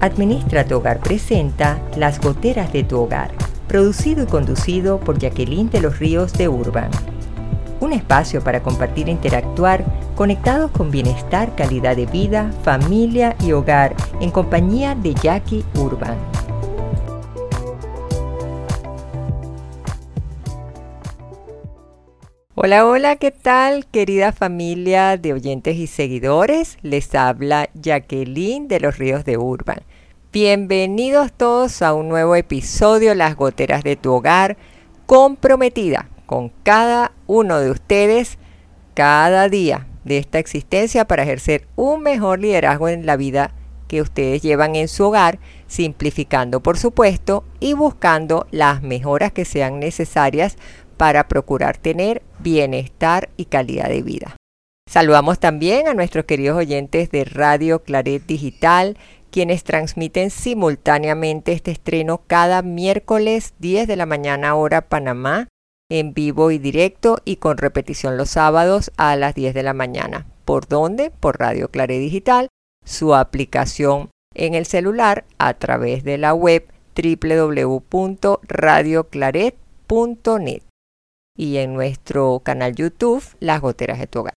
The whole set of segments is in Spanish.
Administra tu Hogar presenta Las Goteras de tu Hogar, producido y conducido por Jacqueline de los Ríos de Urban. Un espacio para compartir e interactuar conectados con bienestar, calidad de vida, familia y hogar en compañía de Jackie Urban. Hola, hola, ¿qué tal querida familia de oyentes y seguidores? Les habla Jacqueline de los Ríos de Urban. Bienvenidos todos a un nuevo episodio Las Goteras de tu Hogar, comprometida con cada uno de ustedes cada día de esta existencia para ejercer un mejor liderazgo en la vida que ustedes llevan en su hogar, simplificando por supuesto y buscando las mejoras que sean necesarias para procurar tener bienestar y calidad de vida. Saludamos también a nuestros queridos oyentes de Radio Claret Digital, quienes transmiten simultáneamente este estreno cada miércoles 10 de la mañana hora Panamá, en vivo y directo y con repetición los sábados a las 10 de la mañana. ¿Por dónde? Por Radio Claret Digital, su aplicación en el celular a través de la web www.radioclaret.net y en nuestro canal YouTube Las Goteras de tu Hogar.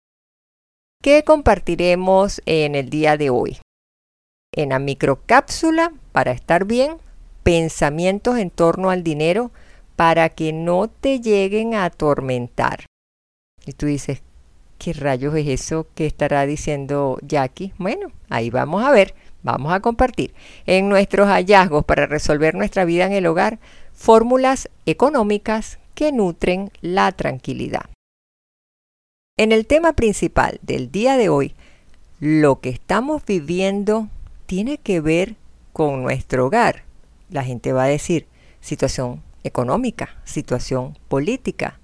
¿Qué compartiremos en el día de hoy? En la microcápsula, para estar bien, pensamientos en torno al dinero para que no te lleguen a atormentar. Y tú dices, ¿qué rayos es eso que estará diciendo Jackie? Bueno, ahí vamos a ver, vamos a compartir en nuestros hallazgos para resolver nuestra vida en el hogar fórmulas económicas que nutren la tranquilidad. En el tema principal del día de hoy, lo que estamos viviendo tiene que ver con nuestro hogar. La gente va a decir situación económica, situación política.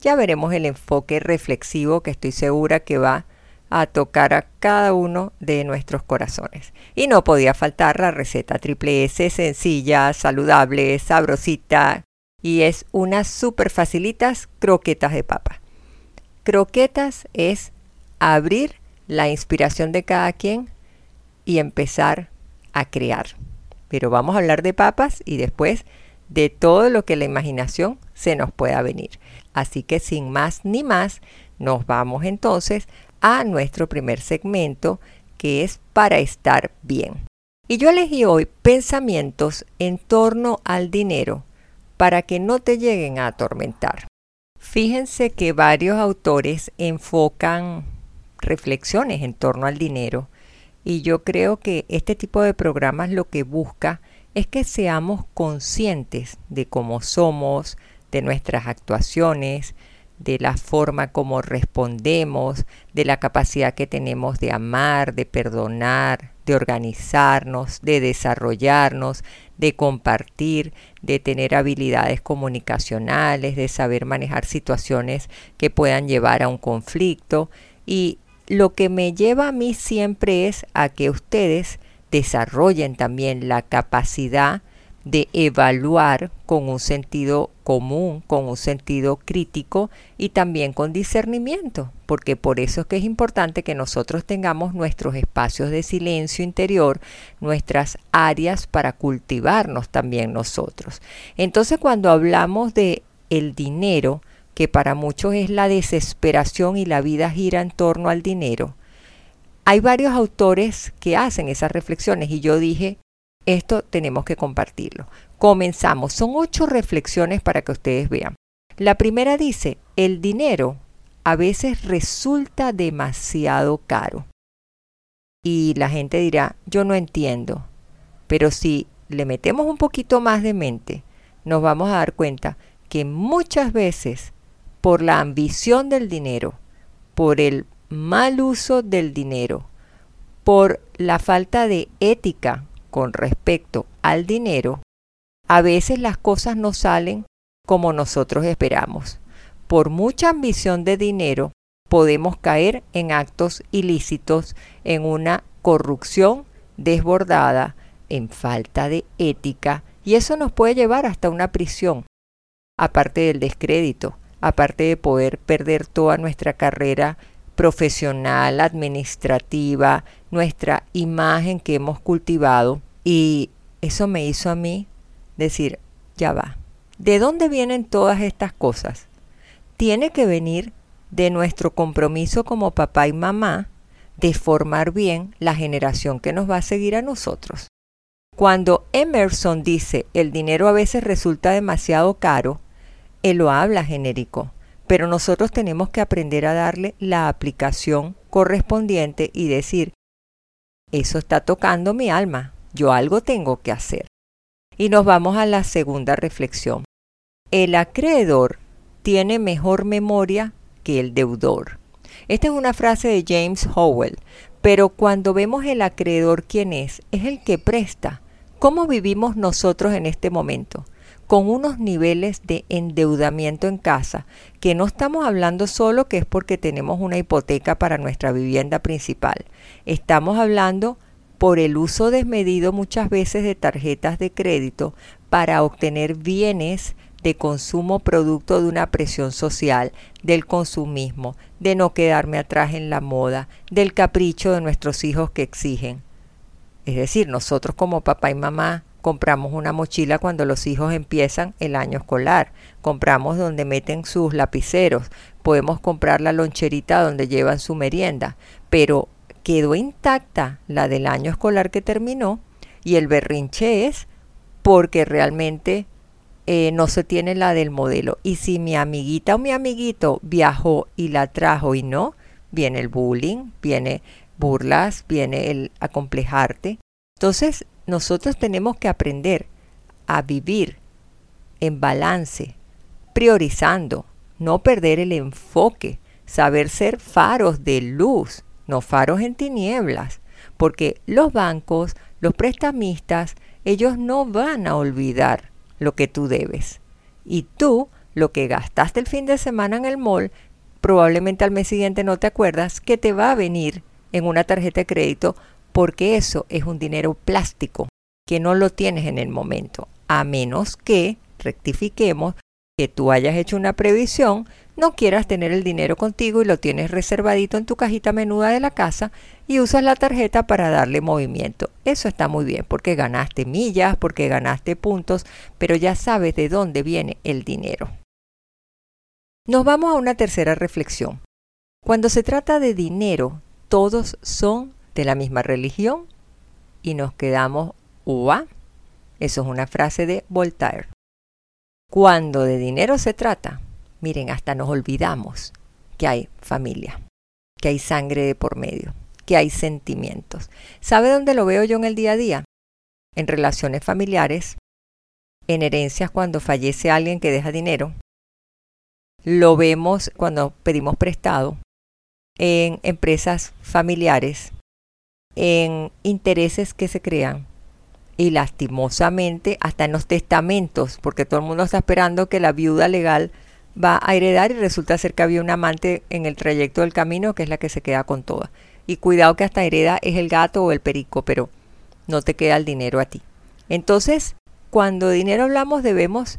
Ya veremos el enfoque reflexivo que estoy segura que va a tocar a cada uno de nuestros corazones. Y no podía faltar la receta triple S, sencilla, saludable, sabrosita, y es unas súper facilitas croquetas de papa. Croquetas es abrir la inspiración de cada quien y empezar a crear. Pero vamos a hablar de papas y después de todo lo que la imaginación se nos pueda venir. Así que sin más ni más, nos vamos entonces a nuestro primer segmento que es para estar bien. Y yo elegí hoy pensamientos en torno al dinero para que no te lleguen a atormentar. Fíjense que varios autores enfocan reflexiones en torno al dinero y yo creo que este tipo de programas lo que busca es que seamos conscientes de cómo somos, de nuestras actuaciones, de la forma como respondemos, de la capacidad que tenemos de amar, de perdonar, de organizarnos, de desarrollarnos, de compartir, de tener habilidades comunicacionales, de saber manejar situaciones que puedan llevar a un conflicto. Y lo que me lleva a mí siempre es a que ustedes desarrollen también la capacidad de evaluar con un sentido común, con un sentido crítico y también con discernimiento, porque por eso es que es importante que nosotros tengamos nuestros espacios de silencio interior, nuestras áreas para cultivarnos también nosotros. Entonces cuando hablamos de el dinero, que para muchos es la desesperación y la vida gira en torno al dinero, hay varios autores que hacen esas reflexiones y yo dije, esto tenemos que compartirlo. Comenzamos. Son ocho reflexiones para que ustedes vean. La primera dice, el dinero a veces resulta demasiado caro. Y la gente dirá, yo no entiendo. Pero si le metemos un poquito más de mente, nos vamos a dar cuenta que muchas veces por la ambición del dinero, por el mal uso del dinero, por la falta de ética con respecto al dinero, a veces las cosas no salen como nosotros esperamos. Por mucha ambición de dinero, podemos caer en actos ilícitos, en una corrupción desbordada, en falta de ética, y eso nos puede llevar hasta una prisión, aparte del descrédito, aparte de poder perder toda nuestra carrera profesional, administrativa, nuestra imagen que hemos cultivado Y eso me hizo a mí decir, ya va, ¿de dónde vienen todas estas cosas? Tiene que venir de nuestro compromiso como papá y mamá de formar bien la generación que nos va a seguir a nosotros. Cuando Emerson dice el dinero a veces resulta demasiado caro, él lo habla genérico, pero nosotros tenemos que aprender a darle la aplicación correspondiente y decir, eso está tocando mi alma, yo algo tengo que hacer. Y nos vamos a la segunda reflexión. El acreedor tiene mejor memoria que el deudor. Esta es una frase de James Howell, pero cuando vemos el acreedor quién es, es el que presta, ¿Cómo vivimos nosotros en este momento? Con unos niveles de endeudamiento en casa, que no estamos hablando solo que es porque tenemos una hipoteca para nuestra vivienda principal. Estamos hablando por el uso desmedido muchas veces de tarjetas de crédito para obtener bienes de consumo producto de una presión social, del consumismo, de no quedarme atrás en la moda, del capricho de nuestros hijos que exigen. Es decir, nosotros como papá y mamá compramos una mochila cuando los hijos empiezan el año escolar, compramos donde meten sus lapiceros, podemos comprar la loncherita donde llevan su merienda, pero quedó intacta la del año escolar que terminó y el berrinche es porque realmente eh, no se tiene la del modelo. Y si mi amiguita o mi amiguito viajó y la trajo y no, viene el bullying, viene burlas, viene el acomplejarte. Entonces, nosotros tenemos que aprender a vivir en balance, priorizando, no perder el enfoque, saber ser faros de luz, no faros en tinieblas, porque los bancos, los prestamistas, ellos no van a olvidar lo que tú debes. Y tú, lo que gastaste el fin de semana en el mall, probablemente al mes siguiente no te acuerdas que te va a venir en una tarjeta de crédito porque eso es un dinero plástico que no lo tienes en el momento, a menos que rectifiquemos que tú hayas hecho una previsión, no quieras tener el dinero contigo y lo tienes reservadito en tu cajita menuda de la casa y usas la tarjeta para darle movimiento. Eso está muy bien porque ganaste millas, porque ganaste puntos, pero ya sabes de dónde viene el dinero. Nos vamos a una tercera reflexión. Cuando se trata de dinero, todos son de la misma religión y nos quedamos ua. Eso es una frase de Voltaire. Cuando de dinero se trata, miren, hasta nos olvidamos que hay familia, que hay sangre de por medio, que hay sentimientos. ¿Sabe dónde lo veo yo en el día a día? En relaciones familiares, en herencias cuando fallece alguien que deja dinero. Lo vemos cuando pedimos prestado en empresas familiares, en intereses que se crean y lastimosamente hasta en los testamentos, porque todo el mundo está esperando que la viuda legal va a heredar y resulta ser que había un amante en el trayecto del camino que es la que se queda con toda. Y cuidado que hasta hereda es el gato o el perico, pero no te queda el dinero a ti. Entonces, cuando de dinero hablamos debemos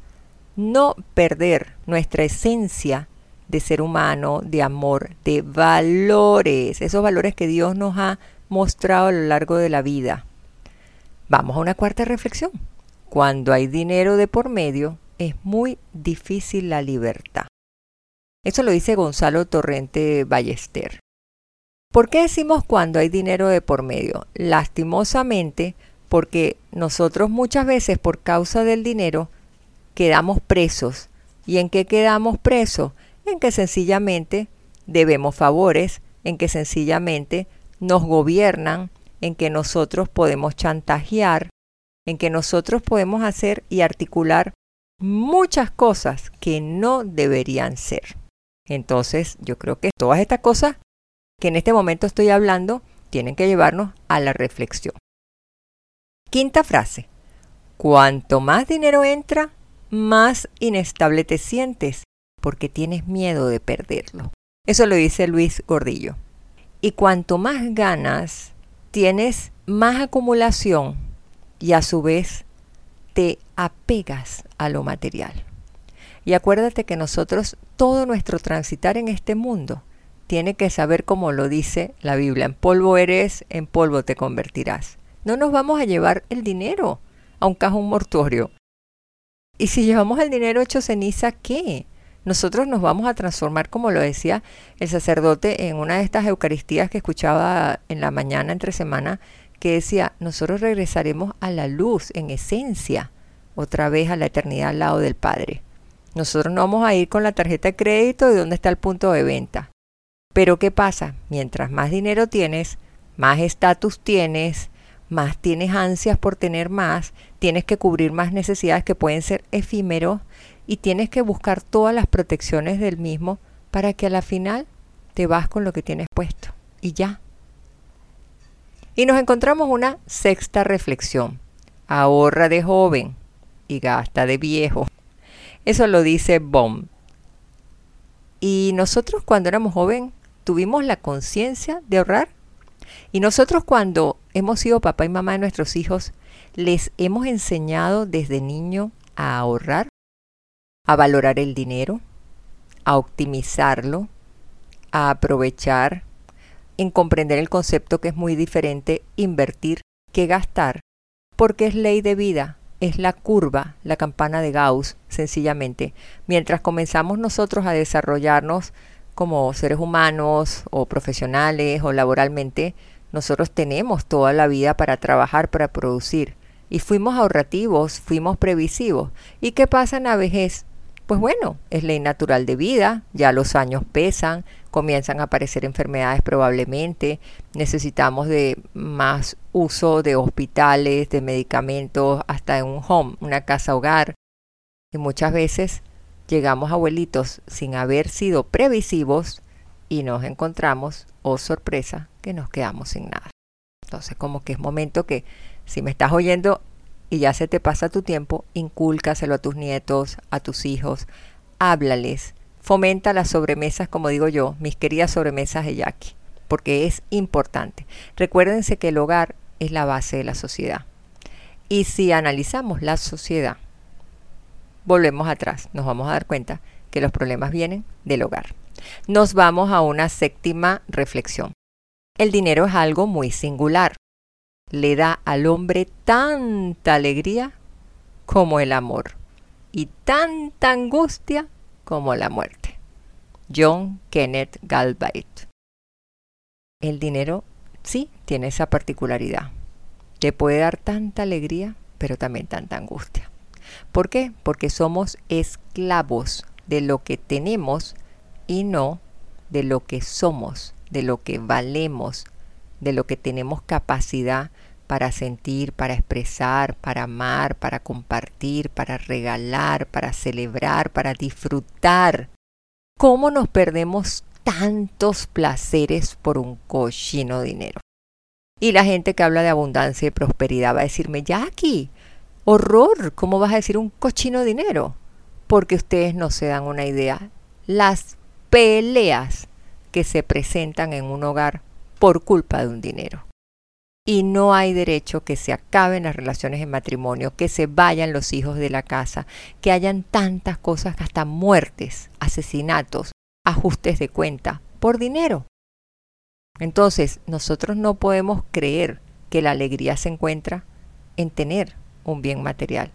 no perder nuestra esencia de ser humano, de amor, de valores, esos valores que Dios nos ha mostrado a lo largo de la vida. Vamos a una cuarta reflexión. Cuando hay dinero de por medio, es muy difícil la libertad. Eso lo dice Gonzalo Torrente Ballester. ¿Por qué decimos cuando hay dinero de por medio? Lastimosamente, porque nosotros muchas veces por causa del dinero quedamos presos. ¿Y en qué quedamos presos? en que sencillamente debemos favores, en que sencillamente nos gobiernan, en que nosotros podemos chantajear, en que nosotros podemos hacer y articular muchas cosas que no deberían ser. Entonces, yo creo que todas estas cosas que en este momento estoy hablando tienen que llevarnos a la reflexión. Quinta frase. Cuanto más dinero entra, más inestable te sientes porque tienes miedo de perderlo. Eso lo dice Luis Gordillo. Y cuanto más ganas, tienes más acumulación y a su vez te apegas a lo material. Y acuérdate que nosotros, todo nuestro transitar en este mundo, tiene que saber como lo dice la Biblia, en polvo eres, en polvo te convertirás. No nos vamos a llevar el dinero a un cajón mortuorio. Y si llevamos el dinero hecho ceniza, ¿qué? Nosotros nos vamos a transformar, como lo decía el sacerdote en una de estas Eucaristías que escuchaba en la mañana entre semana, que decía, nosotros regresaremos a la luz en esencia, otra vez a la eternidad al lado del Padre. Nosotros no vamos a ir con la tarjeta de crédito de dónde está el punto de venta. Pero ¿qué pasa? Mientras más dinero tienes, más estatus tienes, más tienes ansias por tener más, tienes que cubrir más necesidades que pueden ser efímeros y tienes que buscar todas las protecciones del mismo para que a la final te vas con lo que tienes puesto y ya. Y nos encontramos una sexta reflexión. Ahorra de joven y gasta de viejo. Eso lo dice Bomb. Y nosotros cuando éramos joven tuvimos la conciencia de ahorrar. Y nosotros cuando hemos sido papá y mamá de nuestros hijos, les hemos enseñado desde niño a ahorrar, a valorar el dinero, a optimizarlo, a aprovechar, en comprender el concepto que es muy diferente invertir que gastar, porque es ley de vida, es la curva, la campana de Gauss, sencillamente. Mientras comenzamos nosotros a desarrollarnos como seres humanos o profesionales o laboralmente, nosotros tenemos toda la vida para trabajar, para producir. Y fuimos ahorrativos, fuimos previsivos. ¿Y qué pasa en la vejez? Pues bueno, es ley natural de vida, ya los años pesan, comienzan a aparecer enfermedades probablemente, necesitamos de más uso de hospitales, de medicamentos, hasta en un home, una casa hogar. Y muchas veces llegamos abuelitos sin haber sido previsivos y nos encontramos, oh sorpresa, que nos quedamos sin nada. Entonces como que es momento que si me estás oyendo y ya se te pasa tu tiempo, incúlcaselo a tus nietos, a tus hijos, háblales, fomenta las sobremesas, como digo yo, mis queridas sobremesas de Jackie, porque es importante. Recuérdense que el hogar es la base de la sociedad. Y si analizamos la sociedad, volvemos atrás, nos vamos a dar cuenta que los problemas vienen del hogar. Nos vamos a una séptima reflexión. El dinero es algo muy singular. Le da al hombre tanta alegría como el amor y tanta angustia como la muerte. John Kenneth Galbraith. El dinero sí tiene esa particularidad. Te puede dar tanta alegría, pero también tanta angustia. ¿Por qué? Porque somos esclavos de lo que tenemos y no de lo que somos, de lo que valemos, de lo que tenemos capacidad para sentir, para expresar, para amar, para compartir, para regalar, para celebrar, para disfrutar. ¿Cómo nos perdemos tantos placeres por un cochino dinero? Y la gente que habla de abundancia y prosperidad va a decirme, Jackie, horror, ¿cómo vas a decir un cochino dinero? Porque ustedes no se dan una idea. Las peleas que se presentan en un hogar por culpa de un dinero. Y no hay derecho que se acaben las relaciones en matrimonio, que se vayan los hijos de la casa, que hayan tantas cosas, hasta muertes, asesinatos, ajustes de cuenta, por dinero. Entonces, nosotros no podemos creer que la alegría se encuentra en tener un bien material.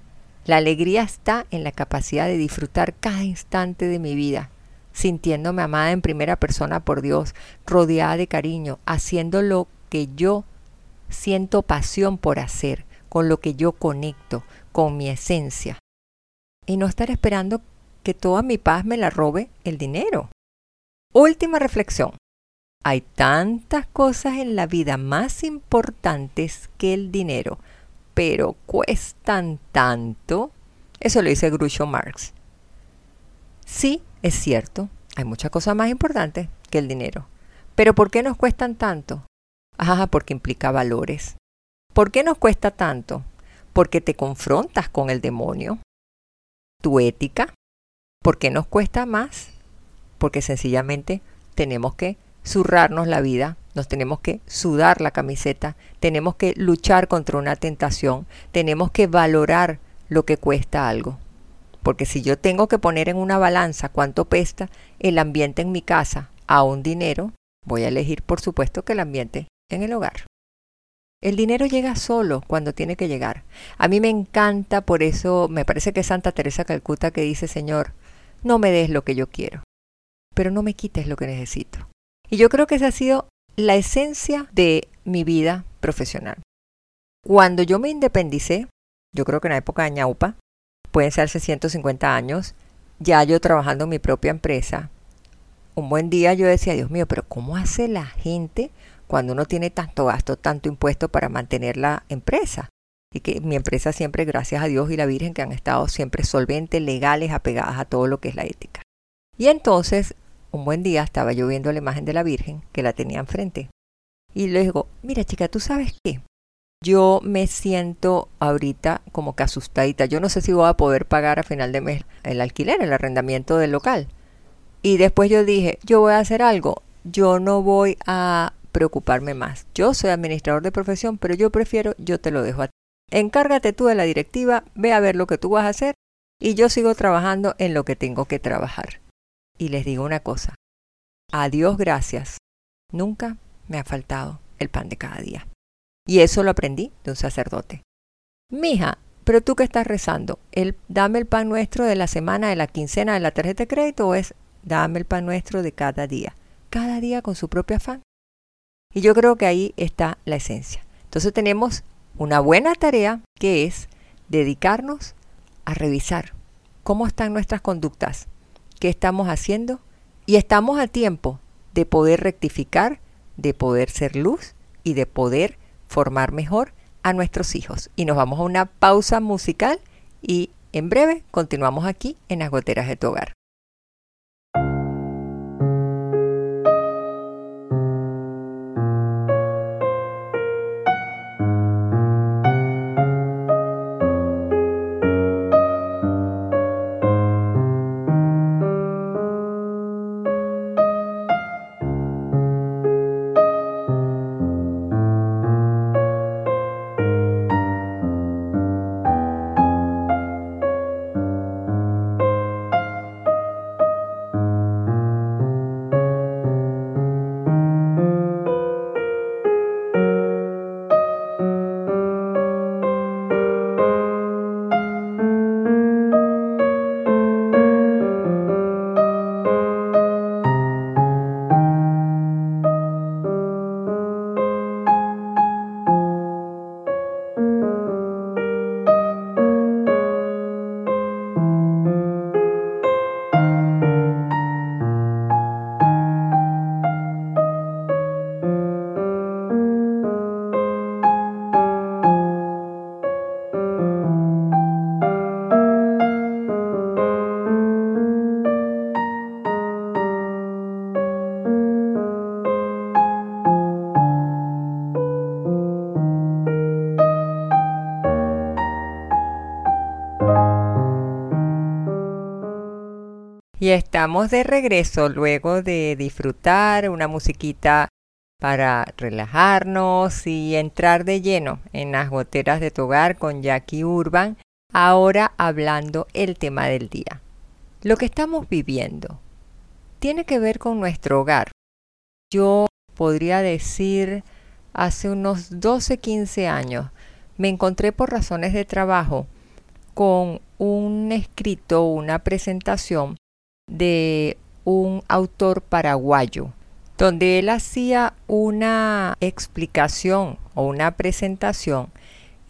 La alegría está en la capacidad de disfrutar cada instante de mi vida, sintiéndome amada en primera persona por Dios, rodeada de cariño, haciendo lo que yo siento pasión por hacer, con lo que yo conecto, con mi esencia. Y no estar esperando que toda mi paz me la robe el dinero. Última reflexión. Hay tantas cosas en la vida más importantes que el dinero, pero cuestan tanto. Eso lo dice Groucho Marx. Sí, es cierto, hay muchas cosas más importantes que el dinero. Pero ¿por qué nos cuestan tanto? Ah, porque implica valores. ¿Por qué nos cuesta tanto? Porque te confrontas con el demonio. Tu ética. ¿Por qué nos cuesta más? Porque sencillamente tenemos que zurrarnos la vida, nos tenemos que sudar la camiseta, tenemos que luchar contra una tentación, tenemos que valorar lo que cuesta algo. Porque si yo tengo que poner en una balanza cuánto pesta el ambiente en mi casa a un dinero, voy a elegir por supuesto que el ambiente en el hogar. El dinero llega solo cuando tiene que llegar. A mí me encanta, por eso me parece que es Santa Teresa Calcuta que dice, Señor, no me des lo que yo quiero, pero no me quites lo que necesito. Y yo creo que esa ha sido la esencia de mi vida profesional. Cuando yo me independicé, yo creo que en la época de ñaupa, pueden ser hace 150 años, ya yo trabajando en mi propia empresa, un buen día yo decía, Dios mío, pero ¿cómo hace la gente cuando uno tiene tanto gasto, tanto impuesto para mantener la empresa. Y que mi empresa siempre, gracias a Dios y la Virgen, que han estado siempre solventes, legales, apegadas a todo lo que es la ética. Y entonces, un buen día estaba yo viendo la imagen de la Virgen, que la tenía enfrente. Y le digo, mira chica, ¿tú sabes qué? Yo me siento ahorita como que asustadita. Yo no sé si voy a poder pagar a final de mes el alquiler, el arrendamiento del local. Y después yo dije, yo voy a hacer algo. Yo no voy a preocuparme más. Yo soy administrador de profesión, pero yo prefiero, yo te lo dejo a ti. Encárgate tú de la directiva, ve a ver lo que tú vas a hacer y yo sigo trabajando en lo que tengo que trabajar. Y les digo una cosa, a Dios gracias, nunca me ha faltado el pan de cada día. Y eso lo aprendí de un sacerdote. Mija, pero tú que estás rezando, el dame el pan nuestro de la semana, de la quincena, de la tarjeta de crédito o es dame el pan nuestro de cada día, cada día con su propio afán. Y yo creo que ahí está la esencia. Entonces tenemos una buena tarea que es dedicarnos a revisar cómo están nuestras conductas, qué estamos haciendo y estamos a tiempo de poder rectificar, de poder ser luz y de poder formar mejor a nuestros hijos. Y nos vamos a una pausa musical y en breve continuamos aquí en las goteras de tu hogar. Estamos de regreso luego de disfrutar una musiquita para relajarnos y entrar de lleno en las goteras de tu hogar con Jackie Urban, ahora hablando el tema del día. Lo que estamos viviendo tiene que ver con nuestro hogar. Yo podría decir hace unos 12-15 años me encontré por razones de trabajo con un escrito, una presentación de un autor paraguayo, donde él hacía una explicación o una presentación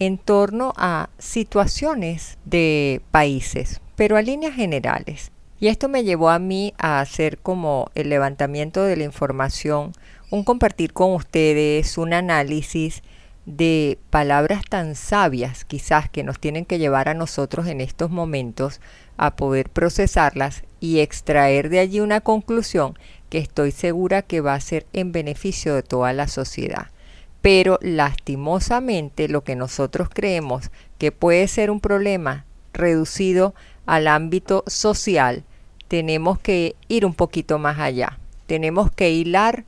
en torno a situaciones de países, pero a líneas generales. Y esto me llevó a mí a hacer como el levantamiento de la información, un compartir con ustedes, un análisis de palabras tan sabias quizás que nos tienen que llevar a nosotros en estos momentos a poder procesarlas y extraer de allí una conclusión que estoy segura que va a ser en beneficio de toda la sociedad. Pero lastimosamente lo que nosotros creemos que puede ser un problema reducido al ámbito social, tenemos que ir un poquito más allá. Tenemos que hilar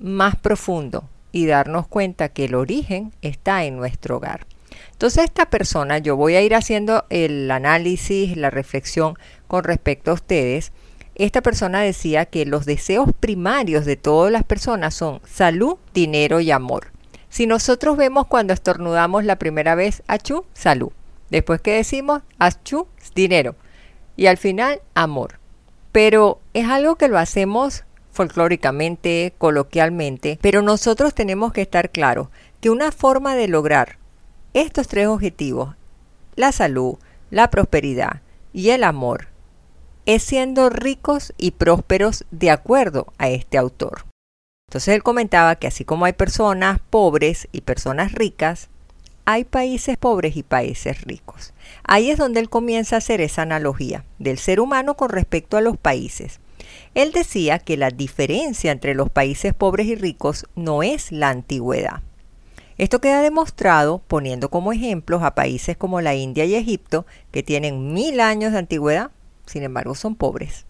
más profundo y darnos cuenta que el origen está en nuestro hogar. Entonces esta persona, yo voy a ir haciendo el análisis, la reflexión con respecto a ustedes. Esta persona decía que los deseos primarios de todas las personas son salud, dinero y amor. Si nosotros vemos cuando estornudamos la primera vez, achú, salud. Después que decimos, achú, dinero. Y al final, amor. Pero es algo que lo hacemos folclóricamente, coloquialmente, pero nosotros tenemos que estar claros que una forma de lograr estos tres objetivos, la salud, la prosperidad y el amor, es siendo ricos y prósperos de acuerdo a este autor. Entonces él comentaba que así como hay personas pobres y personas ricas, hay países pobres y países ricos. Ahí es donde él comienza a hacer esa analogía del ser humano con respecto a los países. Él decía que la diferencia entre los países pobres y ricos no es la antigüedad. Esto queda demostrado poniendo como ejemplos a países como la India y Egipto, que tienen mil años de antigüedad, sin embargo son pobres.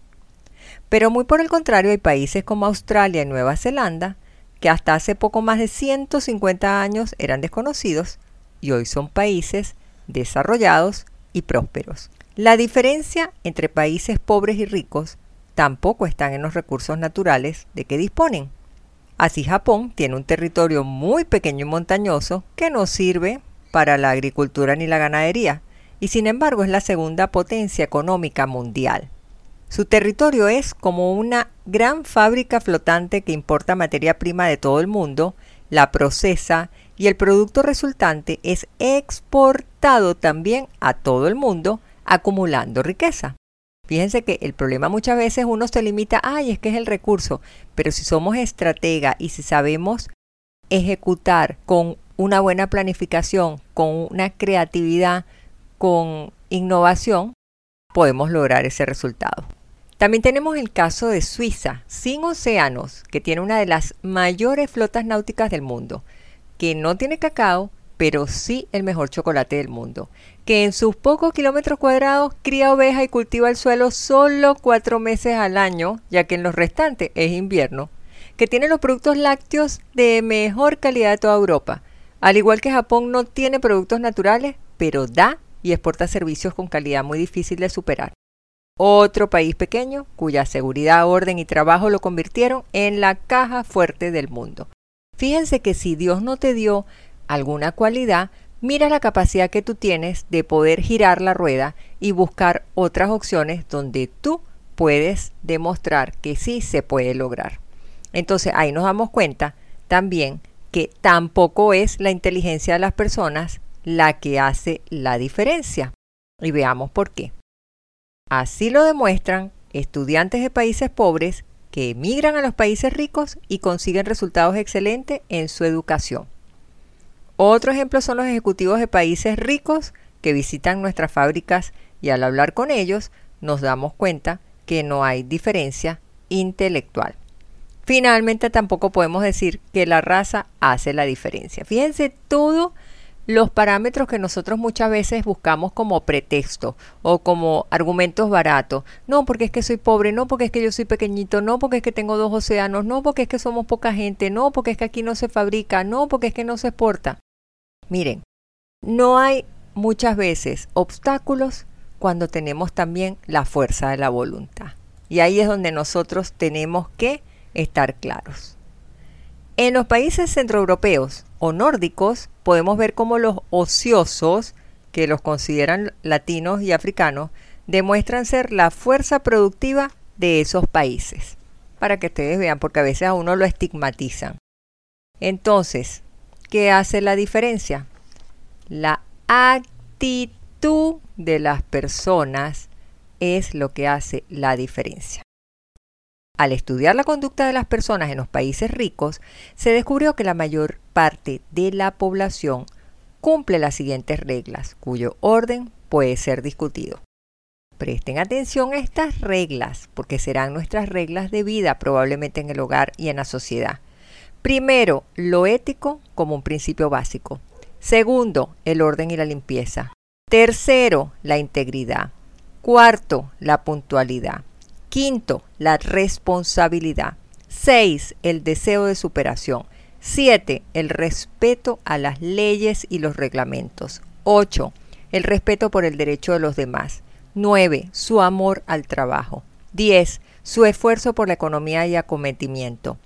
Pero muy por el contrario hay países como Australia y Nueva Zelanda, que hasta hace poco más de 150 años eran desconocidos y hoy son países desarrollados y prósperos. La diferencia entre países pobres y ricos tampoco están en los recursos naturales de que disponen. Así Japón tiene un territorio muy pequeño y montañoso que no sirve para la agricultura ni la ganadería, y sin embargo es la segunda potencia económica mundial. Su territorio es como una gran fábrica flotante que importa materia prima de todo el mundo, la procesa y el producto resultante es exportado también a todo el mundo, acumulando riqueza. Fíjense que el problema muchas veces uno se limita, ay, es que es el recurso, pero si somos estratega y si sabemos ejecutar con una buena planificación, con una creatividad, con innovación, podemos lograr ese resultado. También tenemos el caso de Suiza, sin océanos, que tiene una de las mayores flotas náuticas del mundo, que no tiene cacao, pero sí el mejor chocolate del mundo, que en sus pocos kilómetros cuadrados cría ovejas y cultiva el suelo solo cuatro meses al año, ya que en los restantes es invierno, que tiene los productos lácteos de mejor calidad de toda Europa. Al igual que Japón no tiene productos naturales, pero da y exporta servicios con calidad muy difícil de superar. Otro país pequeño cuya seguridad, orden y trabajo lo convirtieron en la caja fuerte del mundo. Fíjense que si Dios no te dio alguna cualidad, mira la capacidad que tú tienes de poder girar la rueda y buscar otras opciones donde tú puedes demostrar que sí se puede lograr. Entonces ahí nos damos cuenta también que tampoco es la inteligencia de las personas la que hace la diferencia. Y veamos por qué. Así lo demuestran estudiantes de países pobres que emigran a los países ricos y consiguen resultados excelentes en su educación. Otro ejemplo son los ejecutivos de países ricos que visitan nuestras fábricas y al hablar con ellos nos damos cuenta que no hay diferencia intelectual. Finalmente tampoco podemos decir que la raza hace la diferencia. Fíjense todo los parámetros que nosotros muchas veces buscamos como pretexto o como argumentos baratos. No, porque es que soy pobre, no, porque es que yo soy pequeñito, no, porque es que tengo dos océanos, no, porque es que somos poca gente, no, porque es que aquí no se fabrica, no, porque es que no se exporta. Miren, no hay muchas veces obstáculos cuando tenemos también la fuerza de la voluntad. Y ahí es donde nosotros tenemos que estar claros. En los países centroeuropeos o nórdicos podemos ver cómo los ociosos, que los consideran latinos y africanos, demuestran ser la fuerza productiva de esos países. Para que ustedes vean, porque a veces a uno lo estigmatizan. Entonces, ¿Qué hace la diferencia? La actitud de las personas es lo que hace la diferencia. Al estudiar la conducta de las personas en los países ricos, se descubrió que la mayor parte de la población cumple las siguientes reglas, cuyo orden puede ser discutido. Presten atención a estas reglas, porque serán nuestras reglas de vida probablemente en el hogar y en la sociedad. Primero, lo ético como un principio básico. Segundo, el orden y la limpieza. Tercero, la integridad. Cuarto, la puntualidad. Quinto, la responsabilidad. Seis, el deseo de superación. Siete, el respeto a las leyes y los reglamentos. Ocho, el respeto por el derecho de los demás. Nueve, su amor al trabajo. Diez, su esfuerzo por la economía y acometimiento.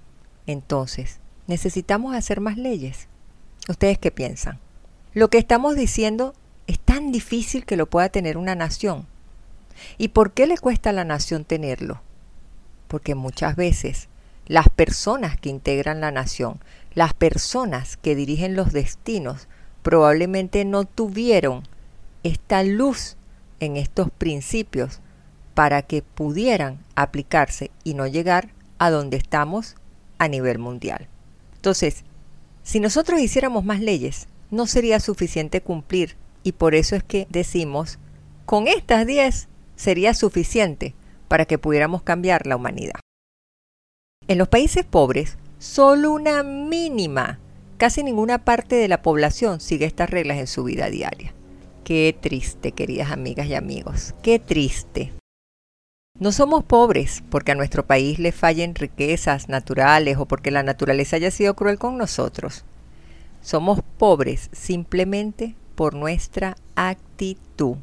Entonces, ¿Necesitamos hacer más leyes? ¿Ustedes qué piensan? Lo que estamos diciendo es tan difícil que lo pueda tener una nación. ¿Y por qué le cuesta a la nación tenerlo? Porque muchas veces las personas que integran la nación, las personas que dirigen los destinos, probablemente no tuvieron esta luz en estos principios para que pudieran aplicarse y no llegar a donde estamos a nivel mundial. Entonces, si nosotros hiciéramos más leyes, no sería suficiente cumplir y por eso es que decimos, con estas 10 sería suficiente para que pudiéramos cambiar la humanidad. En los países pobres, solo una mínima, casi ninguna parte de la población sigue estas reglas en su vida diaria. Qué triste, queridas amigas y amigos, qué triste. No somos pobres porque a nuestro país le fallen riquezas naturales o porque la naturaleza haya sido cruel con nosotros. Somos pobres simplemente por nuestra actitud.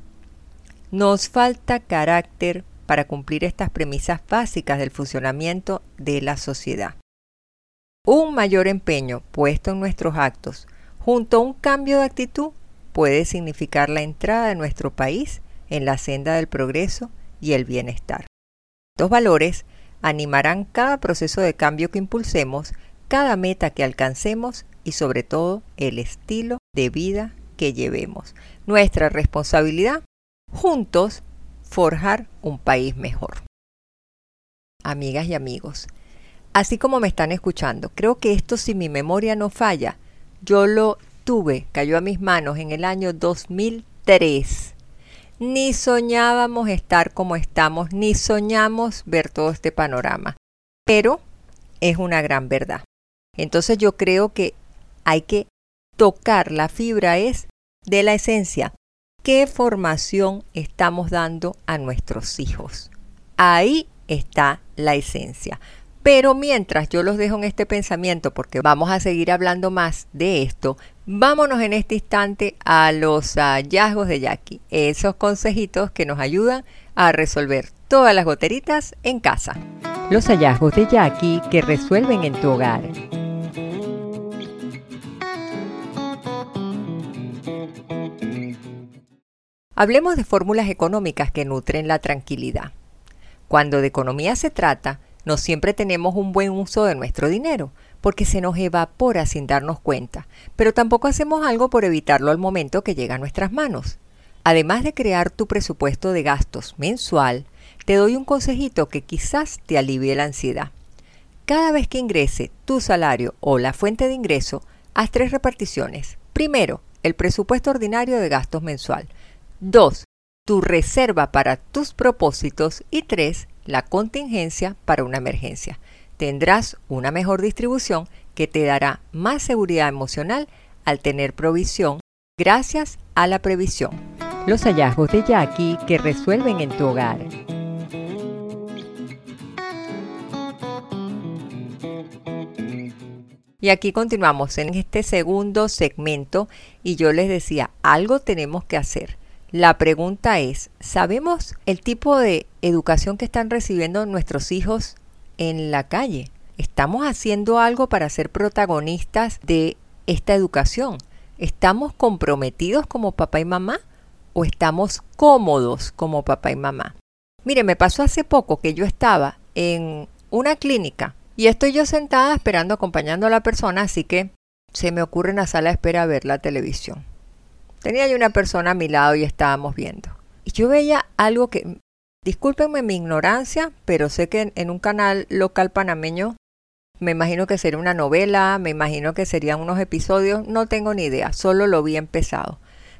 Nos falta carácter para cumplir estas premisas básicas del funcionamiento de la sociedad. Un mayor empeño puesto en nuestros actos junto a un cambio de actitud puede significar la entrada de nuestro país en la senda del progreso y el bienestar. Estos valores animarán cada proceso de cambio que impulsemos, cada meta que alcancemos y sobre todo el estilo de vida que llevemos. Nuestra responsabilidad, juntos, forjar un país mejor. Amigas y amigos, así como me están escuchando, creo que esto si mi memoria no falla, yo lo tuve, cayó a mis manos en el año 2003. Ni soñábamos estar como estamos, ni soñamos ver todo este panorama. Pero es una gran verdad. Entonces yo creo que hay que tocar la fibra es de la esencia qué formación estamos dando a nuestros hijos. Ahí está la esencia. Pero mientras yo los dejo en este pensamiento, porque vamos a seguir hablando más de esto, vámonos en este instante a los hallazgos de Jackie, esos consejitos que nos ayudan a resolver todas las goteritas en casa. Los hallazgos de Jackie que resuelven en tu hogar. Hablemos de fórmulas económicas que nutren la tranquilidad. Cuando de economía se trata, no siempre tenemos un buen uso de nuestro dinero, porque se nos evapora sin darnos cuenta, pero tampoco hacemos algo por evitarlo al momento que llega a nuestras manos. Además de crear tu presupuesto de gastos mensual, te doy un consejito que quizás te alivie la ansiedad. Cada vez que ingrese tu salario o la fuente de ingreso, haz tres reparticiones. Primero, el presupuesto ordinario de gastos mensual. 2. Tu reserva para tus propósitos. Y 3. La contingencia para una emergencia. Tendrás una mejor distribución que te dará más seguridad emocional al tener provisión gracias a la previsión. Los hallazgos de Jackie que resuelven en tu hogar. Y aquí continuamos en este segundo segmento y yo les decía, algo tenemos que hacer. La pregunta es, ¿sabemos el tipo de educación que están recibiendo nuestros hijos en la calle? ¿Estamos haciendo algo para ser protagonistas de esta educación? ¿Estamos comprometidos como papá y mamá o estamos cómodos como papá y mamá? Mire, me pasó hace poco que yo estaba en una clínica y estoy yo sentada esperando acompañando a la persona, así que se me ocurre en la sala de espera ver la televisión. Tenía yo una persona a mi lado y estábamos viendo. Y yo veía algo que, discúlpenme mi ignorancia, pero sé que en, un canal local panameño, me imagino que sería una novela, me imagino que serían unos episodios, no tengo ni idea, solo lo vi empezado.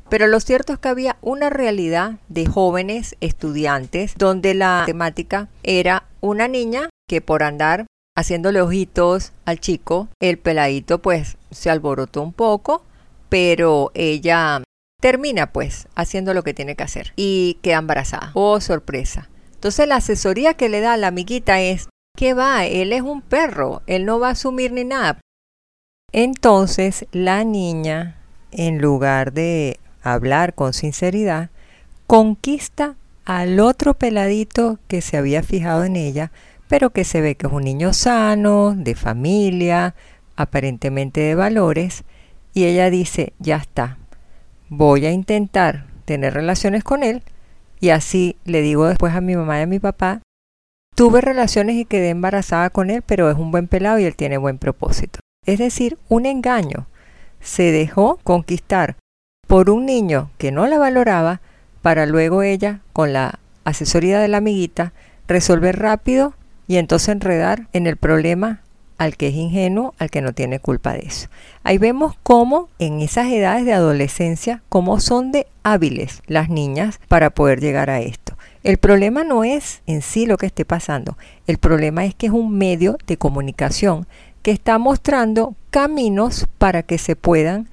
Pero lo cierto es que había una realidad de jóvenes estudiantes donde la temática era una niña que por andar haciéndole ojitos al chico, el peladito pues se alborotó un poco, pero ella termina pues haciendo lo que tiene que hacer y queda embarazada. Oh, sorpresa. Entonces la asesoría que le da la amiguita es que va, él es un perro, él no va a asumir ni nada. Entonces la niña, en lugar de hablar con sinceridad, conquista al otro peladito que se había fijado en ella, pero que se ve que es un niño sano, de familia, aparentemente de valores, y ella dice, ya está, voy a intentar tener relaciones con él y así le digo después a mi mamá y a mi papá, tuve relaciones y quedé embarazada con él, pero es un buen pelado y él tiene buen propósito. Es decir, un engaño. Se dejó conquistar por un niño que no la valoraba para luego ella, con la asesoría de la amiguita, resolver rápido y entonces enredar en el problema al que es ingenuo, al que no tiene culpa de eso. Ahí vemos cómo en esas edades de adolescencia, cómo son de hábiles las niñas para poder llegar a esto. El problema no es en sí lo que esté pasando, el problema es que es un medio de comunicación que está mostrando caminos para que se puedan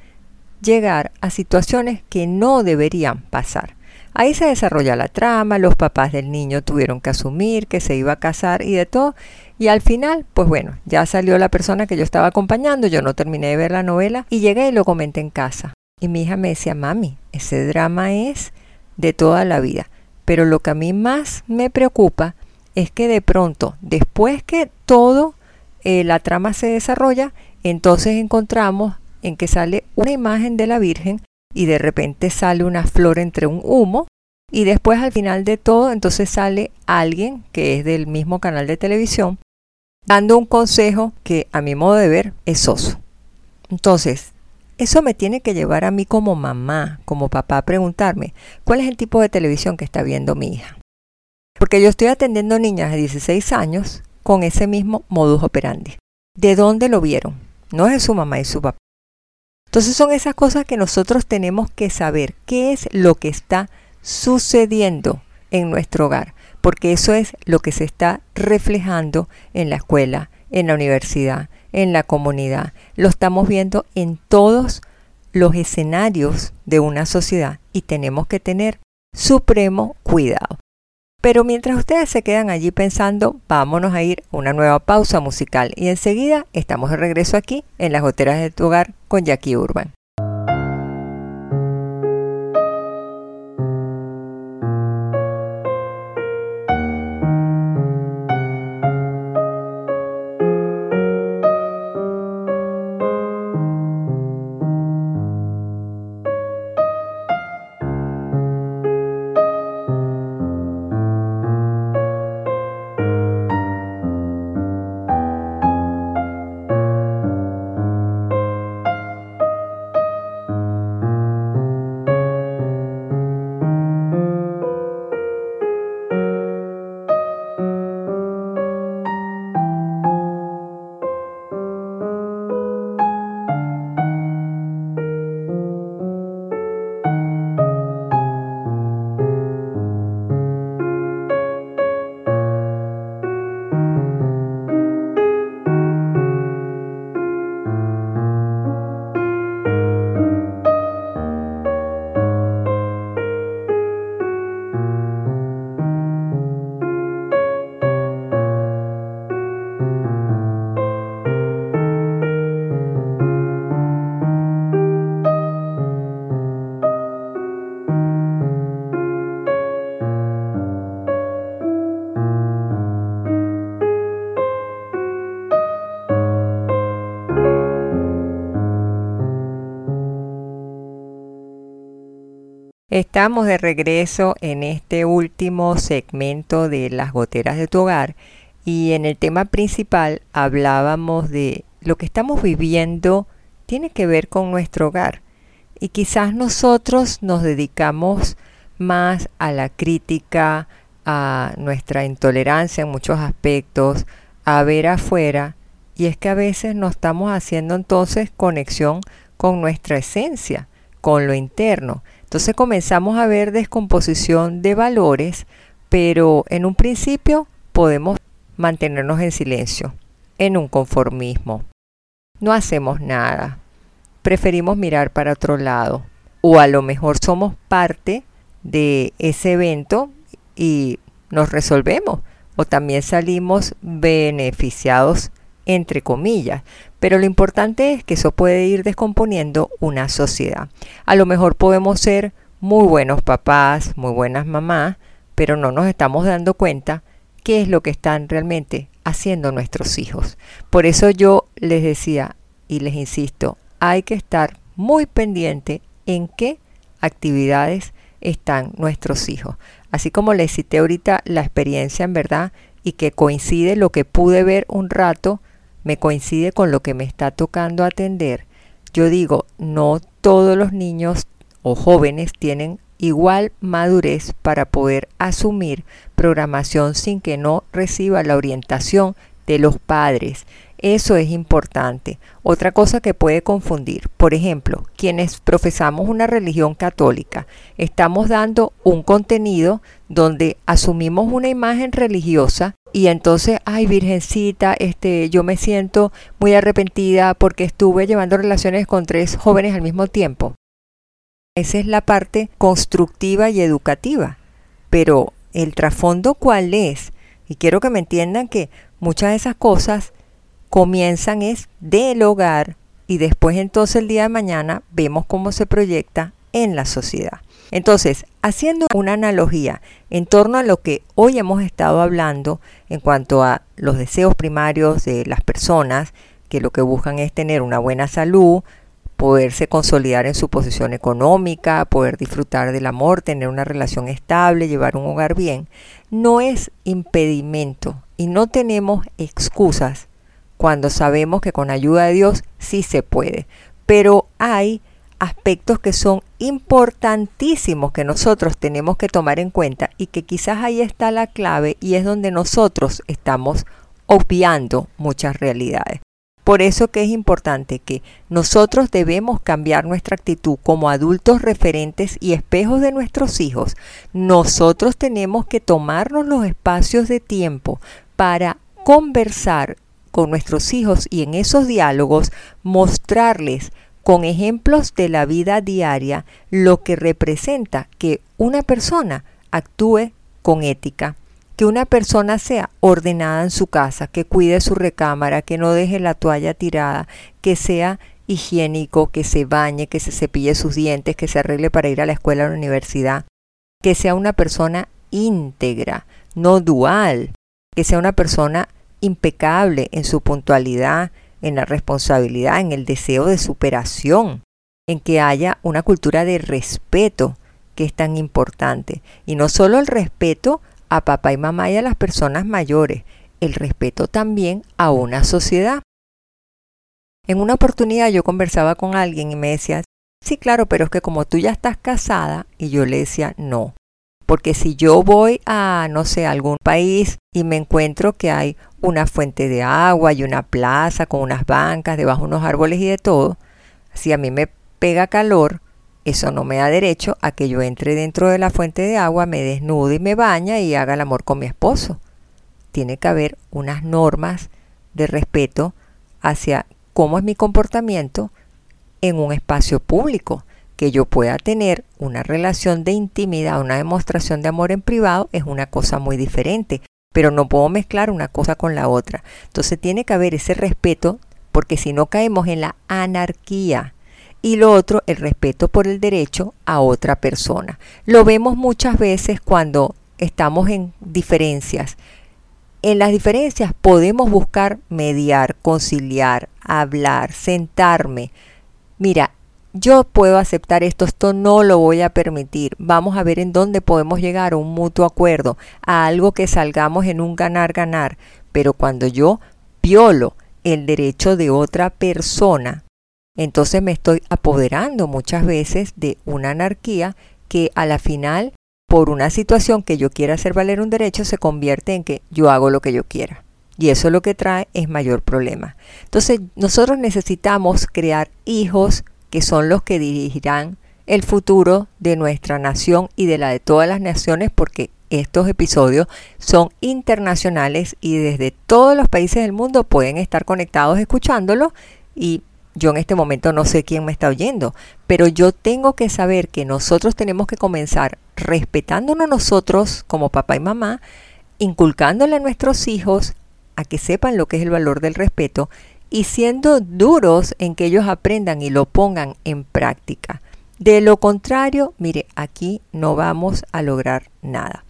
llegar a situaciones que no deberían pasar. Ahí se desarrolla la trama, los papás del niño tuvieron que asumir que se iba a casar y de todo. Y al final, pues bueno, ya salió la persona que yo estaba acompañando, yo no terminé de ver la novela y llegué y lo comenté en casa. Y mi hija me decía, mami, ese drama es de toda la vida. Pero lo que a mí más me preocupa es que de pronto, después que todo eh, la trama se desarrolla, entonces encontramos en que sale una imagen de la Virgen y de repente sale una flor entre un humo y después al final de todo entonces sale alguien que es del mismo canal de televisión dando un consejo que a mi modo de ver es soso. Entonces, eso me tiene que llevar a mí como mamá, como papá, a preguntarme cuál es el tipo de televisión que está viendo mi hija. Porque yo estoy atendiendo niñas de 16 años con ese mismo modus operandi. ¿De dónde lo vieron? No es de su mamá y su papá. Entonces son esas cosas que nosotros tenemos que saber qué es lo que está sucediendo en nuestro hogar, porque eso es lo que se está reflejando en la escuela, en la universidad, en la comunidad. Lo estamos viendo en todos los escenarios de una sociedad y tenemos que tener supremo cuidado. Pero mientras ustedes se quedan allí pensando, vámonos a ir a una nueva pausa musical y enseguida estamos de regreso aquí en las goteras de tu hogar con Jackie Urban. Estamos de regreso en este último segmento de las goteras de tu hogar y en el tema principal hablábamos de lo que estamos viviendo tiene que ver con nuestro hogar y quizás nosotros nos dedicamos más a la crítica, a nuestra intolerancia en muchos aspectos, a ver afuera y es que a veces no estamos haciendo entonces conexión con nuestra esencia, con lo interno. Entonces comenzamos a ver descomposición de valores, pero en un principio podemos mantenernos en silencio, en un conformismo. No hacemos nada, preferimos mirar para otro lado, o a lo mejor somos parte de ese evento y nos resolvemos, o también salimos beneficiados entre comillas, pero lo importante es que eso puede ir descomponiendo una sociedad. A lo mejor podemos ser muy buenos papás, muy buenas mamás, pero no nos estamos dando cuenta qué es lo que están realmente haciendo nuestros hijos. Por eso yo les decía y les insisto, hay que estar muy pendiente en qué actividades están nuestros hijos. Así como les cité ahorita la experiencia en verdad y que coincide lo que pude ver un rato, me coincide con lo que me está tocando atender. Yo digo, no todos los niños o jóvenes tienen igual madurez para poder asumir programación sin que no reciba la orientación de los padres. Eso es importante. Otra cosa que puede confundir, por ejemplo, quienes profesamos una religión católica, estamos dando un contenido donde asumimos una imagen religiosa y entonces, ay, virgencita, este, yo me siento muy arrepentida porque estuve llevando relaciones con tres jóvenes al mismo tiempo. Esa es la parte constructiva y educativa. Pero el trasfondo cuál es? Y quiero que me entiendan que muchas de esas cosas comienzan es del hogar y después entonces el día de mañana vemos cómo se proyecta en la sociedad. Entonces, haciendo una analogía en torno a lo que hoy hemos estado hablando en cuanto a los deseos primarios de las personas, que lo que buscan es tener una buena salud, poderse consolidar en su posición económica, poder disfrutar del amor, tener una relación estable, llevar un hogar bien, no es impedimento y no tenemos excusas cuando sabemos que con ayuda de Dios sí se puede. Pero hay aspectos que son importantísimos que nosotros tenemos que tomar en cuenta y que quizás ahí está la clave y es donde nosotros estamos obviando muchas realidades. Por eso que es importante que nosotros debemos cambiar nuestra actitud como adultos referentes y espejos de nuestros hijos. Nosotros tenemos que tomarnos los espacios de tiempo para conversar con nuestros hijos y en esos diálogos mostrarles con ejemplos de la vida diaria lo que representa que una persona actúe con ética que una persona sea ordenada en su casa, que cuide su recámara, que no deje la toalla tirada, que sea higiénico, que se bañe, que se cepille sus dientes, que se arregle para ir a la escuela o a la universidad, que sea una persona íntegra, no dual, que sea una persona impecable en su puntualidad, en la responsabilidad, en el deseo de superación, en que haya una cultura de respeto que es tan importante. Y no solo el respeto a papá y mamá y a las personas mayores, el respeto también a una sociedad. En una oportunidad yo conversaba con alguien y me decía, sí, claro, pero es que como tú ya estás casada, y yo le decía, no, porque si yo voy a, no sé, algún país y me encuentro que hay una fuente de agua y una plaza con unas bancas debajo de unos árboles y de todo, si a mí me pega calor, eso no me da derecho a que yo entre dentro de la fuente de agua, me desnude y me baña y haga el amor con mi esposo. Tiene que haber unas normas de respeto hacia cómo es mi comportamiento en un espacio público. Que yo pueda tener una relación de intimidad, una demostración de amor en privado es una cosa muy diferente, pero no puedo mezclar una cosa con la otra. Entonces tiene que haber ese respeto porque si no caemos en la anarquía y lo otro, el respeto por el derecho a otra persona. Lo vemos muchas veces cuando estamos en diferencias. En las diferencias podemos buscar mediar, conciliar, hablar, sentarme. Mira, yo puedo aceptar esto, esto no lo voy a permitir. Vamos a ver en dónde podemos llegar a un mutuo acuerdo, a algo que salgamos en un ganar-ganar. Pero cuando yo violo el derecho de otra persona, entonces me estoy apoderando muchas veces de una anarquía que a la final, por una situación que yo quiera hacer valer un derecho, se convierte en que yo hago lo que yo quiera. Y eso lo que trae es mayor problema. Entonces nosotros necesitamos crear hijos que son los que dirigirán el futuro de nuestra nación y de la de todas las naciones porque estos episodios son internacionales y desde todos los países del mundo pueden estar conectados escuchándolo. Y yo en este momento no sé quién me está oyendo, pero yo tengo que saber que nosotros tenemos que comenzar respetándonos nosotros como papá y mamá, inculcándole a nuestros hijos a que sepan lo que es el valor del respeto y siendo duros en que ellos aprendan y lo pongan en práctica. De lo contrario, mire, aquí no vamos a lograr nada.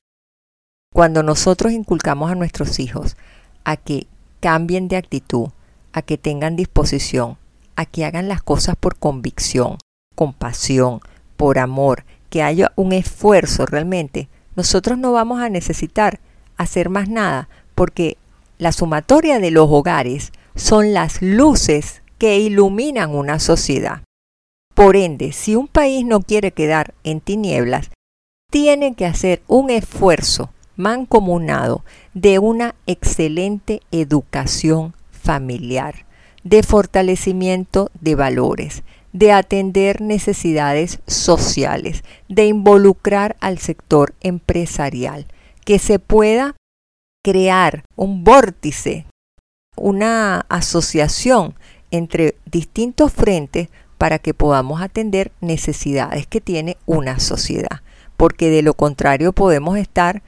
Cuando nosotros inculcamos a nuestros hijos a que cambien de actitud, a que tengan disposición, a que hagan las cosas por convicción, con pasión, por amor, que haya un esfuerzo realmente, nosotros no vamos a necesitar hacer más nada, porque la sumatoria de los hogares son las luces que iluminan una sociedad. Por ende, si un país no quiere quedar en tinieblas, tiene que hacer un esfuerzo mancomunado de una excelente educación familiar, de fortalecimiento de valores, de atender necesidades sociales, de involucrar al sector empresarial, que se pueda crear un vórtice, una asociación entre distintos frentes para que podamos atender necesidades que tiene una sociedad, porque de lo contrario podemos estar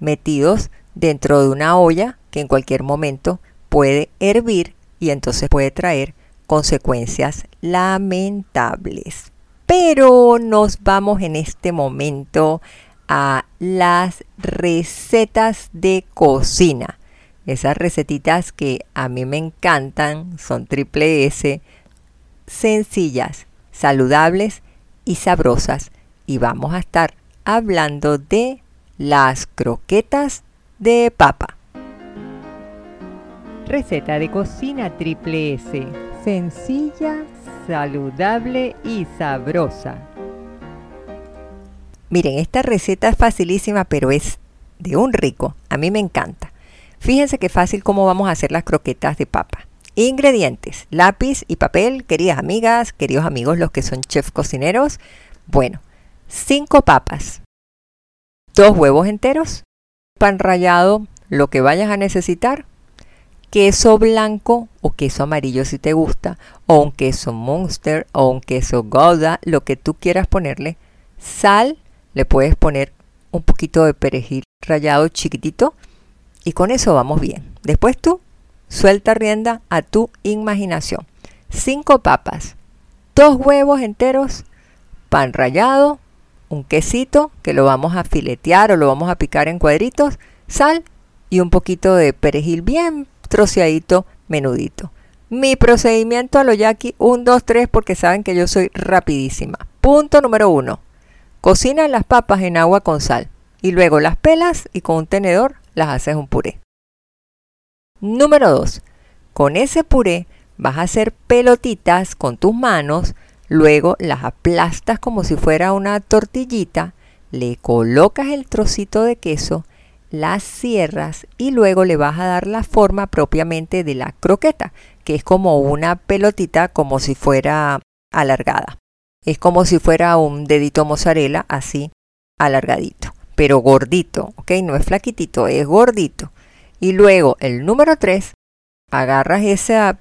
metidos dentro de una olla que en cualquier momento puede hervir y entonces puede traer consecuencias lamentables. Pero nos vamos en este momento a las recetas de cocina. Esas recetitas que a mí me encantan son triple S, sencillas, saludables y sabrosas. Y vamos a estar hablando de las croquetas de papa. Receta de cocina triple S. Sencilla, saludable y sabrosa. Miren, esta receta es facilísima, pero es de un rico. A mí me encanta. Fíjense qué fácil cómo vamos a hacer las croquetas de papa. Ingredientes, lápiz y papel, queridas amigas, queridos amigos, los que son chefs cocineros. Bueno, 5 papas, 2 huevos enteros, pan rallado, lo que vayas a necesitar, queso blanco o queso amarillo si te gusta, o un queso monster o un queso gouda, lo que tú quieras ponerle, sal, le puedes poner un poquito de perejil rallado chiquitito y con eso vamos bien. Después tú suelta rienda a tu imaginación. Cinco papas, dos huevos enteros, pan rallado, un quesito que lo vamos a filetear o lo vamos a picar en cuadritos, sal y un poquito de perejil bien troceadito, menudito. Mi procedimiento a lo yaqui, 1, 2, 3, porque saben que yo soy rapidísima. Punto número 1. Cocina las papas en agua con sal y luego las pelas y con un tenedor las haces un puré. Número 2. Con ese puré vas a hacer pelotitas con tus manos, luego las aplastas como si fuera una tortillita, le colocas el trocito de queso las cierras y luego le vas a dar la forma propiamente de la croqueta, que es como una pelotita como si fuera alargada. Es como si fuera un dedito mozzarella así alargadito, pero gordito, ¿ok? No es flaquitito, es gordito. Y luego el número 3, agarras esa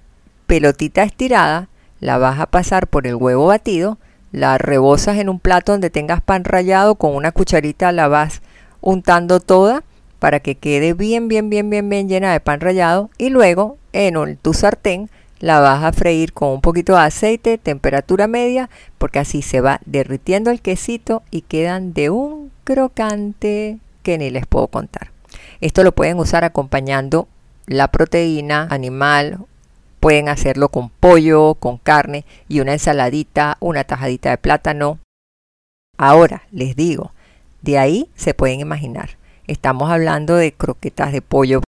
pelotita estirada, la vas a pasar por el huevo batido, la rebosas en un plato donde tengas pan rallado, con una cucharita la vas untando toda para que quede bien, bien, bien, bien, bien llena de pan rallado y luego en tu sartén la vas a freír con un poquito de aceite, temperatura media, porque así se va derritiendo el quesito y quedan de un crocante que ni les puedo contar. Esto lo pueden usar acompañando la proteína animal, pueden hacerlo con pollo, con carne y una ensaladita, una tajadita de plátano. Ahora les digo, de ahí se pueden imaginar Estamos hablando de croquetas de pollo,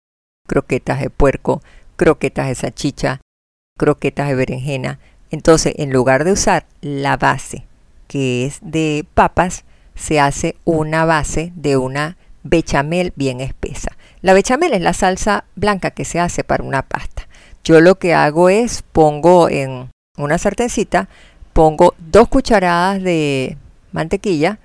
croquetas de puerco, croquetas de salchicha, croquetas de berenjena. Entonces, en lugar de usar la base, que es de papas, se hace una base de una bechamel bien espesa. La bechamel es la salsa blanca que se hace para una pasta. Yo lo que hago es pongo en una sartencita, pongo dos cucharadas de mantequilla,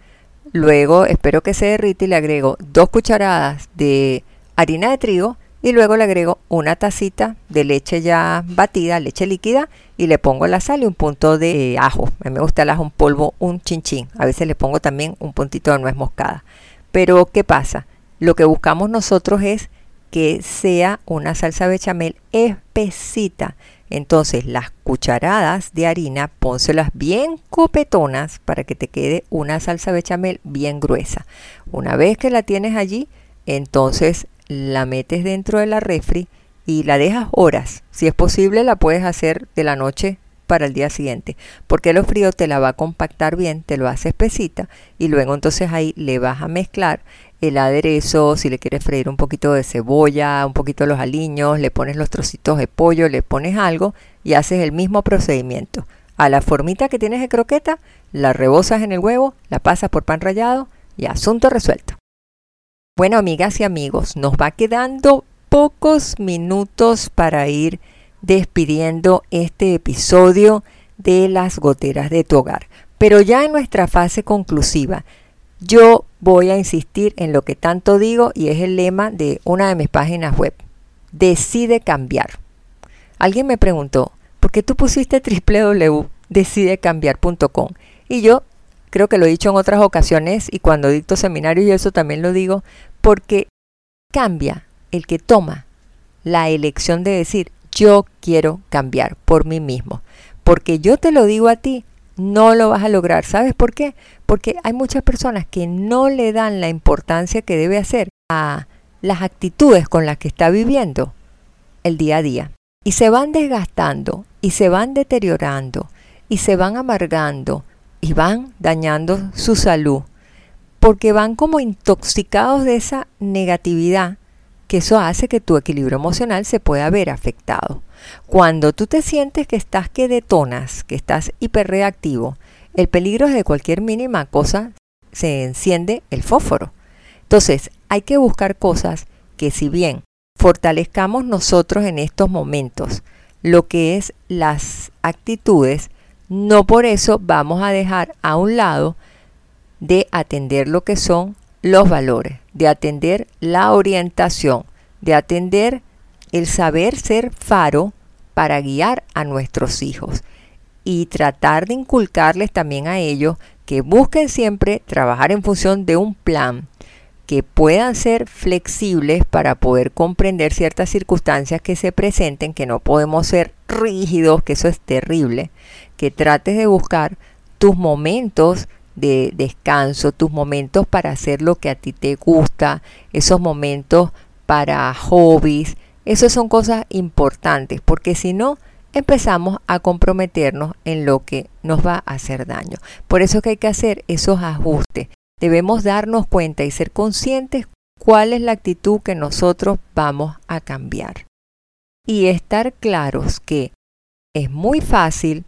Luego espero que se derrite y le agrego dos cucharadas de harina de trigo y luego le agrego una tacita de leche ya batida, leche líquida y le pongo la sal y un punto de ajo. A mí me gusta el ajo en polvo, un chinchín. A veces le pongo también un puntito de nuez moscada. Pero ¿qué pasa? Lo que buscamos nosotros es que sea una salsa bechamel espesita entonces las cucharadas de harina pónselas bien copetonas para que te quede una salsa bechamel bien gruesa. Una vez que la tienes allí, entonces la metes dentro de la refri y la dejas horas. Si es posible, la puedes hacer de la noche para el día siguiente, porque lo frío te la va a compactar bien, te lo hace espesita y luego entonces ahí le vas a mezclar el aderezo, si le quieres freír un poquito de cebolla, un poquito de los aliños, le pones los trocitos de pollo, le pones algo y haces el mismo procedimiento. A la formita que tienes de croqueta, la rebozas en el huevo, la pasas por pan rallado y asunto resuelto. Bueno, amigas y amigos, nos va quedando pocos minutos para ir despidiendo este episodio de las goteras de tu hogar. Pero ya en nuestra fase conclusiva, yo voy a insistir en lo que tanto digo y es el lema de una de mis páginas web. Decide cambiar. Alguien me preguntó, ¿por qué tú pusiste www.decidecambiar.com? Y yo creo que lo he dicho en otras ocasiones y cuando dicto seminarios y eso también lo digo, porque cambia el que toma la elección de decir, yo quiero cambiar por mí mismo. Porque yo te lo digo a ti, no lo vas a lograr. ¿Sabes por qué? Porque hay muchas personas que no le dan la importancia que debe hacer a las actitudes con las que está viviendo el día a día. Y se van desgastando y se van deteriorando y se van amargando y van dañando su salud porque van como intoxicados de esa negatividad que eso hace que tu equilibrio emocional se pueda ver afectado. Cuando tú te sientes que estás que detonas, que estás hiperreactivo, el peligro es de cualquier mínima cosa se enciende el fósforo. Entonces, hay que buscar cosas que si bien fortalezcamos nosotros en estos momentos lo que es las actitudes, no por eso vamos a dejar a un lado de atender lo que son los valores, de atender la orientación, de atender el saber ser faro para guiar a nuestros hijos y tratar de inculcarles también a ellos que busquen siempre trabajar en función de un plan, que puedan ser flexibles para poder comprender ciertas circunstancias que se presenten, que no podemos ser rígidos, que eso es terrible, que trates de buscar tus momentos de descanso, tus momentos para hacer lo que a ti te gusta, esos momentos para hobbies, esas son cosas importantes, porque si no, empezamos a comprometernos en lo que nos va a hacer daño. Por eso es que hay que hacer esos ajustes. Debemos darnos cuenta y ser conscientes cuál es la actitud que nosotros vamos a cambiar. Y estar claros que es muy fácil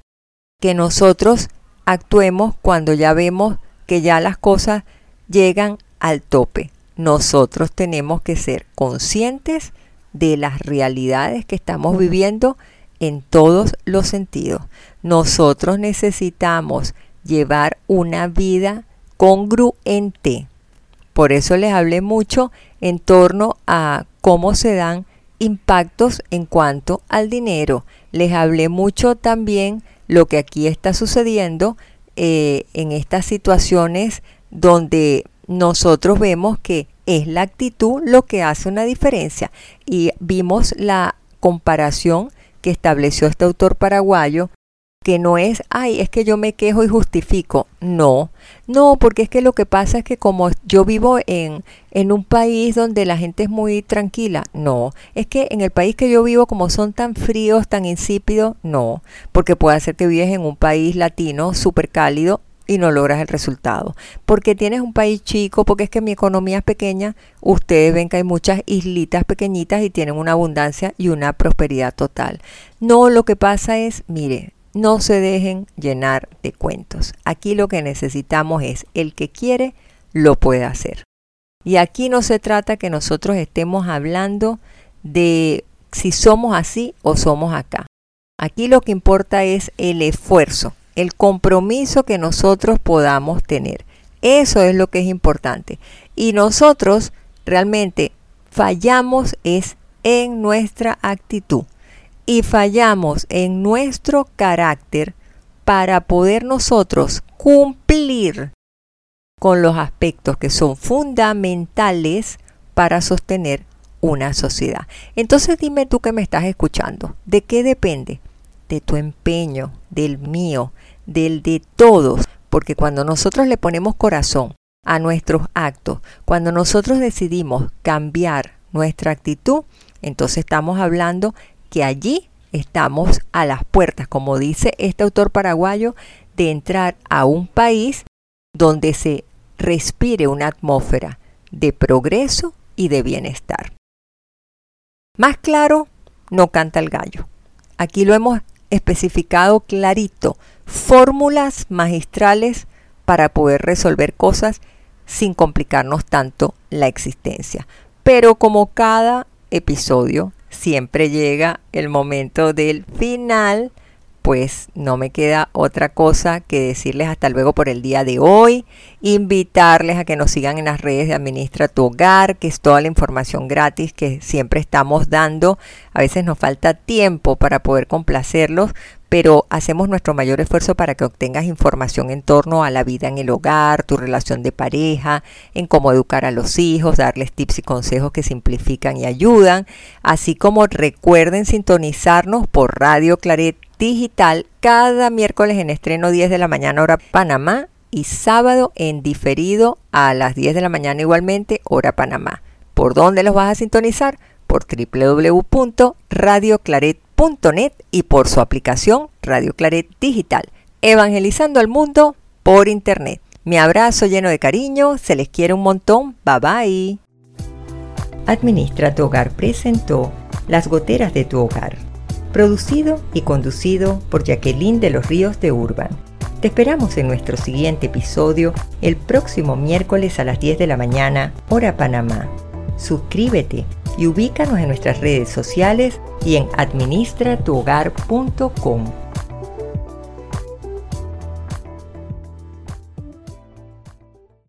que nosotros actuemos cuando ya vemos que ya las cosas llegan al tope. Nosotros tenemos que ser conscientes de las realidades que estamos viviendo en todos los sentidos. Nosotros necesitamos llevar una vida congruente. Por eso les hablé mucho en torno a cómo se dan impactos en cuanto al dinero. Les hablé mucho también lo que aquí está sucediendo eh, en estas situaciones donde nosotros vemos que es la actitud lo que hace una diferencia. Y vimos la comparación que estableció este autor paraguayo que no es, ay, es que yo me quejo y justifico. No, no, porque es que lo que pasa es que como yo vivo en, en un país donde la gente es muy tranquila, no, es que en el país que yo vivo como son tan fríos, tan insípidos, no, porque puede ser que vives en un país latino súper cálido y no logras el resultado. Porque tienes un país chico, porque es que mi economía es pequeña, ustedes ven que hay muchas islitas pequeñitas y tienen una abundancia y una prosperidad total. No, lo que pasa es, mire, no se dejen llenar de cuentos. Aquí lo que necesitamos es el que quiere, lo puede hacer. Y aquí no se trata que nosotros estemos hablando de si somos así o somos acá. Aquí lo que importa es el esfuerzo, el compromiso que nosotros podamos tener. Eso es lo que es importante. Y nosotros realmente fallamos es en nuestra actitud y fallamos en nuestro carácter para poder nosotros cumplir con los aspectos que son fundamentales para sostener una sociedad. Entonces dime tú que me estás escuchando, ¿de qué depende? De tu empeño, del mío, del de todos, porque cuando nosotros le ponemos corazón a nuestros actos, cuando nosotros decidimos cambiar nuestra actitud, entonces estamos hablando que allí estamos a las puertas, como dice este autor paraguayo, de entrar a un país donde se respire una atmósfera de progreso y de bienestar. Más claro, no canta el gallo. Aquí lo hemos especificado clarito, fórmulas magistrales para poder resolver cosas sin complicarnos tanto la existencia. Pero como cada episodio siempre llega el momento del final, pues no me queda otra cosa que decirles hasta luego por el día de hoy, invitarles a que nos sigan en las redes de Administra tu Hogar, que es toda la información gratis que siempre estamos dando. A veces nos falta tiempo para poder complacerlos, pero hacemos nuestro mayor esfuerzo para que obtengas información en torno a la vida en el hogar, tu relación de pareja, en cómo educar a los hijos, darles tips y consejos que simplifican y ayudan, así como recuerden sintonizarnos por Radio Claret Digital cada miércoles en estreno 10 de la mañana hora Panamá y sábado en diferido a las 10 de la mañana igualmente hora Panamá. ¿Por dónde los vas a sintonizar? Por www.radioclaret.com y por su aplicación Radio Claret Digital, evangelizando al mundo por Internet. Mi abrazo lleno de cariño, se les quiere un montón, bye bye. Administra tu hogar presentó Las goteras de tu hogar, producido y conducido por Jacqueline de los Ríos de Urban. Te esperamos en nuestro siguiente episodio el próximo miércoles a las 10 de la mañana, hora Panamá. Suscríbete y ubícanos en nuestras redes sociales y en administratuhogar.com.